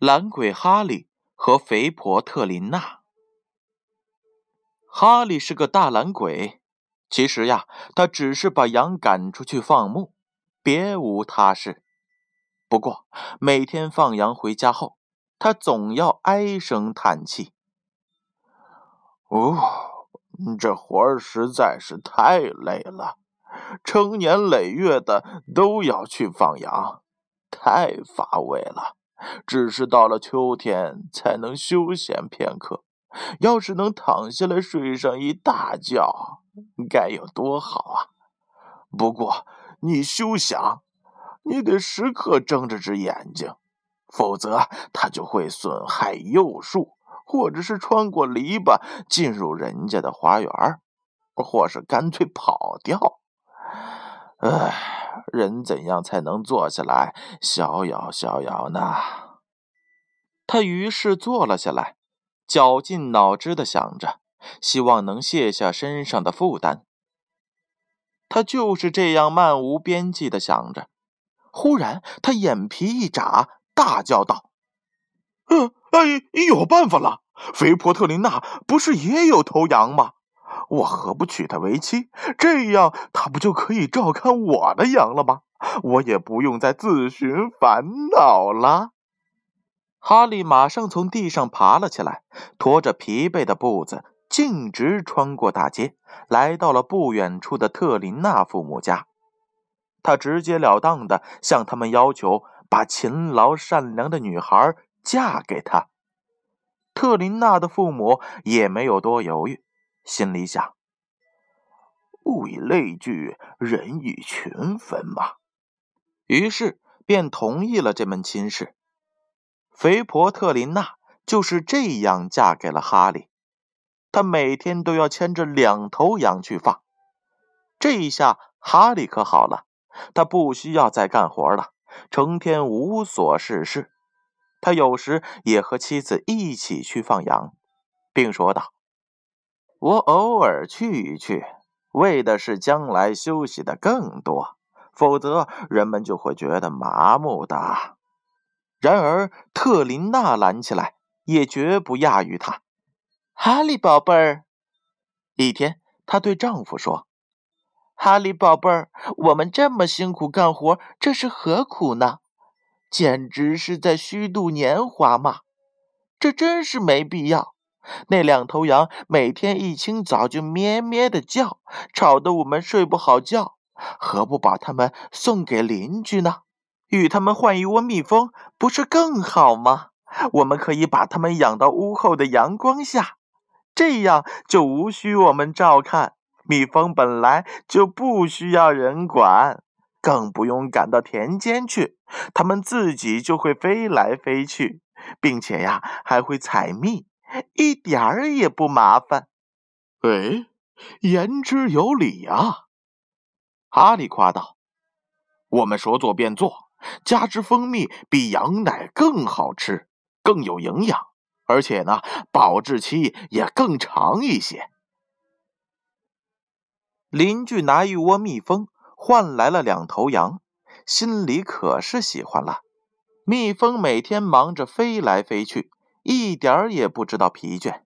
懒鬼哈利和肥婆特琳娜。哈利是个大懒鬼，其实呀，他只是把羊赶出去放牧，别无他事。不过每天放羊回家后，他总要唉声叹气：“哦，这活儿实在是太累了，成年累月的都要去放羊，太乏味了。”只是到了秋天才能休闲片刻，要是能躺下来睡上一大觉，该有多好啊！不过你休想，你得时刻睁着只眼睛，否则它就会损害幼树，或者是穿过篱笆进入人家的花园，或是干脆跑掉。唉。人怎样才能坐下来逍遥逍遥呢？他于是坐了下来，绞尽脑汁的想着，希望能卸下身上的负担。他就是这样漫无边际的想着，忽然他眼皮一眨，大叫道：“呃，哎，有办法了！肥婆特琳娜不是也有头羊吗？”我何不娶她为妻？这样她不就可以照看我的羊了吗？我也不用再自寻烦恼了。哈利马上从地上爬了起来，拖着疲惫的步子，径直穿过大街，来到了不远处的特琳娜父母家。他直截了当的向他们要求把勤劳善良的女孩嫁给他。特琳娜的父母也没有多犹豫。心里想：“物以类聚，人以群分嘛。”于是便同意了这门亲事。肥婆特琳娜就是这样嫁给了哈利。她每天都要牵着两头羊去放。这一下，哈利可好了，他不需要再干活了，成天无所事事。他有时也和妻子一起去放羊，并说道。我偶尔去一去，为的是将来休息的更多，否则人们就会觉得麻木的。然而特琳娜拦起来，也绝不亚于他。哈利宝贝儿，一天，她对丈夫说：“哈利宝贝儿，我们这么辛苦干活，这是何苦呢？简直是在虚度年华嘛！这真是没必要。”那两头羊每天一清早就咩咩的叫，吵得我们睡不好觉。何不把它们送给邻居呢？与他们换一窝蜜蜂，不是更好吗？我们可以把它们养到屋后的阳光下，这样就无需我们照看。蜜蜂本来就不需要人管，更不用赶到田间去，它们自己就会飞来飞去，并且呀，还会采蜜。一点儿也不麻烦，哎，言之有理啊！哈利夸道：“我们说做便做，加之蜂蜜比羊奶更好吃，更有营养，而且呢，保质期也更长一些。”邻居拿一窝蜜蜂换来了两头羊，心里可是喜欢了。蜜蜂每天忙着飞来飞去。一点儿也不知道疲倦，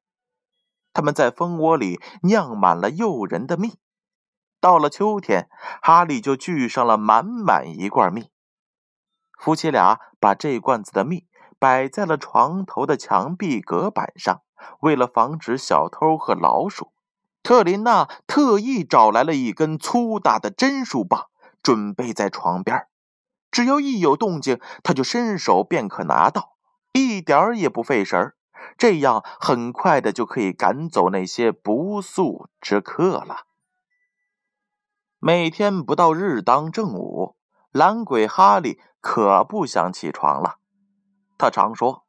他们在蜂窝里酿满了诱人的蜜。到了秋天，哈利就聚上了满满一罐蜜。夫妻俩把这罐子的蜜摆在了床头的墙壁隔板上，为了防止小偷和老鼠，特琳娜特意找来了一根粗大的针树棒，准备在床边只要一有动静，他就伸手便可拿到。一点儿也不费神儿，这样很快的就可以赶走那些不速之客了。每天不到日当正午，懒鬼哈利可不想起床了。他常说：“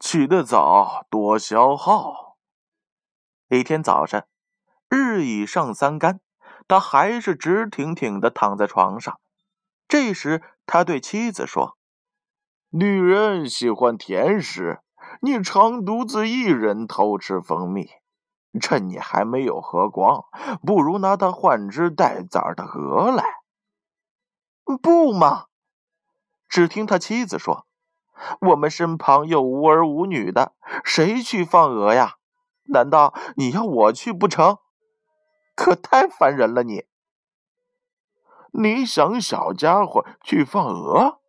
起得早多消耗。”一天早晨，日已上三竿，他还是直挺挺的躺在床上。这时，他对妻子说。女人喜欢甜食，你常独自一人偷吃蜂蜜，趁你还没有喝光，不如拿它换只带崽的鹅来。不嘛！只听他妻子说：“我们身旁又无儿无女的，谁去放鹅呀？难道你要我去不成？可太烦人了！你，你想小家伙去放鹅？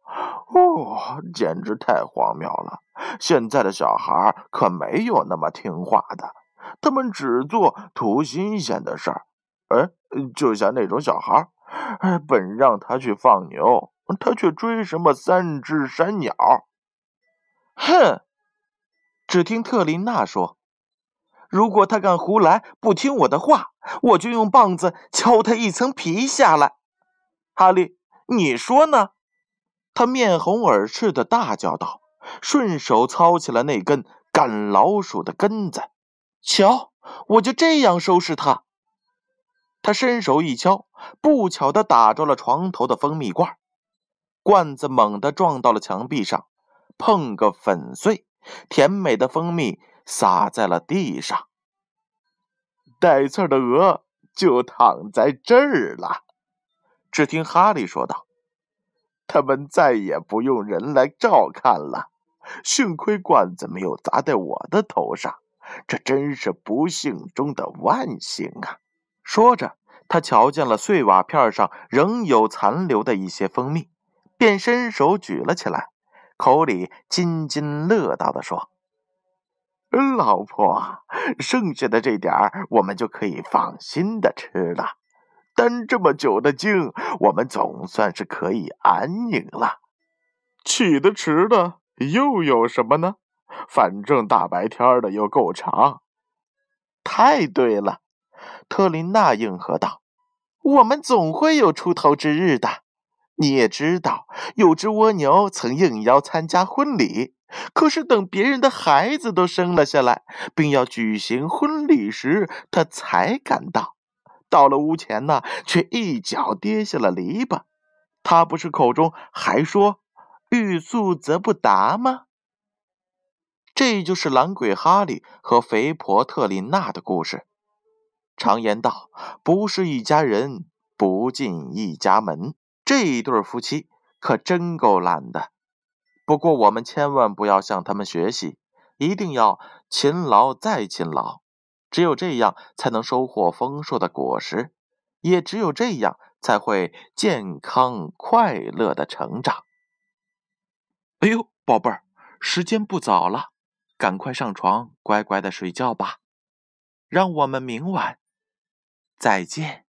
哦，简直太荒谬了！现在的小孩可没有那么听话的，他们只做图新鲜的事儿。哎，就像那种小孩，哎，本让他去放牛，他却追什么三只山鸟。哼！只听特琳娜说：“如果他敢胡来，不听我的话，我就用棒子敲他一层皮下来。”哈利，你说呢？他面红耳赤的大叫道，顺手操起了那根赶老鼠的根子。瞧，我就这样收拾他。他伸手一敲，不巧的打着了床头的蜂蜜罐，罐子猛地撞到了墙壁上。碰个粉碎，甜美的蜂蜜洒在了地上。带刺的鹅就躺在这儿了。只听哈利说道：“他们再也不用人来照看了。幸亏罐子没有砸在我的头上，这真是不幸中的万幸啊！”说着，他瞧见了碎瓦片上仍有残留的一些蜂蜜，便伸手举了起来。口里津津乐道地说：“老婆，剩下的这点儿，我们就可以放心的吃了。担这么久的惊，我们总算是可以安宁了。起得迟的又有什么呢？反正大白天的又够长。”太对了，特琳娜应和道：“我们总会有出头之日的。”你也知道，有只蜗牛曾应邀参加婚礼，可是等别人的孩子都生了下来，并要举行婚礼时，他才赶到。到了屋前呢，却一脚跌下了篱笆。他不是口中还说“欲速则不达”吗？这就是懒鬼哈利和肥婆特琳娜的故事。常言道：“不是一家人，不进一家门。”这一对夫妻可真够懒的，不过我们千万不要向他们学习，一定要勤劳再勤劳，只有这样才能收获丰硕的果实，也只有这样才会健康快乐的成长。哎呦，宝贝儿，时间不早了，赶快上床，乖乖的睡觉吧，让我们明晚再见。